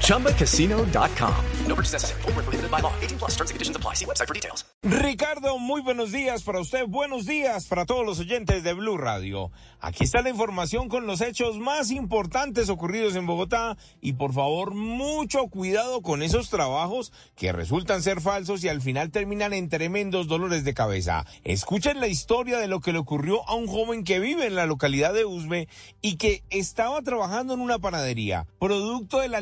ChumbaCasino.com. No purchase necessary. Full prohibited by law. 18 plus terms and conditions apply. See website for details. Ricardo, muy buenos días para usted. Buenos días para todos los oyentes de Blue Radio. Aquí está la información con los hechos más importantes ocurridos en Bogotá. Y por favor, mucho cuidado con esos trabajos que resultan ser falsos y al final terminan en tremendos dolores de cabeza. Escuchen la historia de lo que le ocurrió a un joven que vive en la localidad de Usme y que estaba trabajando en una panadería. Producto de la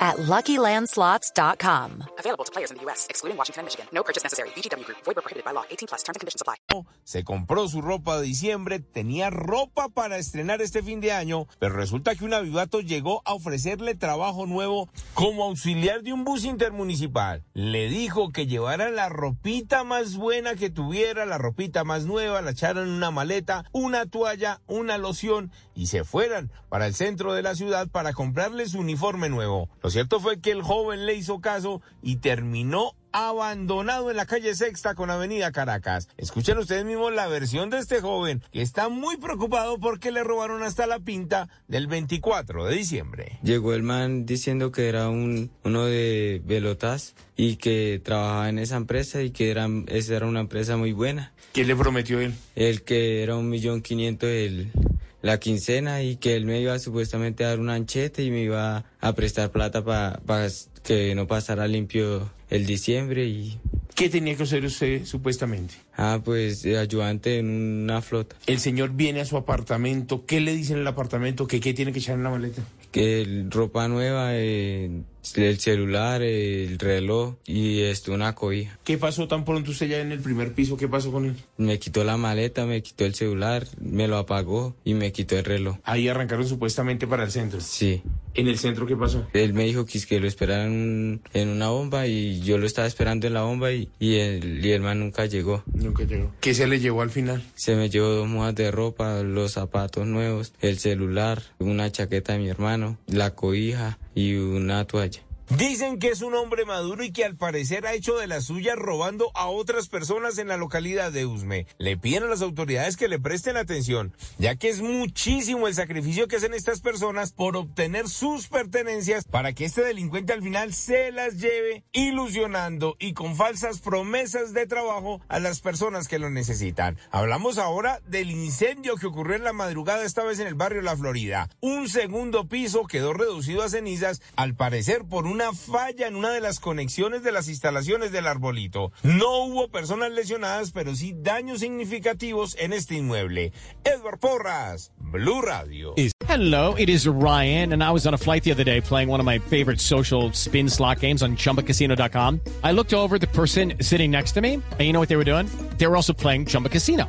at LuckyLandSlots.com. Available to players in the U.S., excluding Washington and Michigan. No purchase necessary. VGW Group. Void prohibited by law. 18 plus. Terms and conditions apply. Se compró su ropa de diciembre, tenía ropa para estrenar este fin de año, pero resulta que un avivato llegó a ofrecerle trabajo nuevo como auxiliar de un bus intermunicipal. Le dijo que llevara la ropita más buena que tuviera, la ropita más nueva, la echaran en una maleta, una toalla, una loción y se fueran para el centro de la ciudad para comprarle su uniforme nuevo. Lo cierto fue que el joven le hizo caso y terminó abandonado en la calle Sexta con Avenida Caracas. Escuchen ustedes mismos la versión de este joven que está muy preocupado porque le robaron hasta la pinta del 24 de diciembre. Llegó el man diciendo que era un, uno de Velotas y que trabajaba en esa empresa y que era, esa era una empresa muy buena. ¿Qué le prometió él? El que era un millón quinientos el la quincena y que él me iba supuestamente a dar un anchete y me iba a prestar plata para que no pasara limpio el diciembre y... ¿Qué tenía que hacer usted supuestamente? Ah, pues ayudante en una flota. El señor viene a su apartamento, ¿qué le dicen en el apartamento? ¿Que qué tiene que echar en la maleta? Que ropa nueva, eh, el celular, el reloj y esto, una cobija. ¿Qué pasó tan pronto usted ya en el primer piso? ¿Qué pasó con él? Me quitó la maleta, me quitó el celular, me lo apagó y me quitó el reloj. Ahí arrancaron supuestamente para el centro. Sí. ¿En el centro qué pasó? Él me dijo que, que lo esperaran en una bomba y yo lo estaba esperando en la bomba y, y, el, y el man nunca llegó. Nunca llegó. ¿Qué se le llevó al final? Se me llevó dos mudas de ropa, los zapatos nuevos, el celular, una chaqueta de mi hermano, la cobija y una toalla. Dicen que es un hombre maduro y que al parecer ha hecho de la suya robando a otras personas en la localidad de Usme. Le piden a las autoridades que le presten atención, ya que es muchísimo el sacrificio que hacen estas personas por obtener sus pertenencias para que este delincuente al final se las lleve ilusionando y con falsas promesas de trabajo a las personas que lo necesitan. Hablamos ahora del incendio que ocurrió en la madrugada esta vez en el barrio La Florida. Un segundo piso quedó reducido a cenizas, al parecer por un una falla en una de las conexiones de las instalaciones del arbolito. No hubo personas lesionadas, pero sí daños significativos en este inmueble. Edward Porras, Blue Radio. Hello, it is Ryan, and I was on a flight the other day playing one of my favorite social spin slot games on chumbacasino.com. I looked over the person sitting next to me, and you know what they were doing? They were also playing Chumba Casino.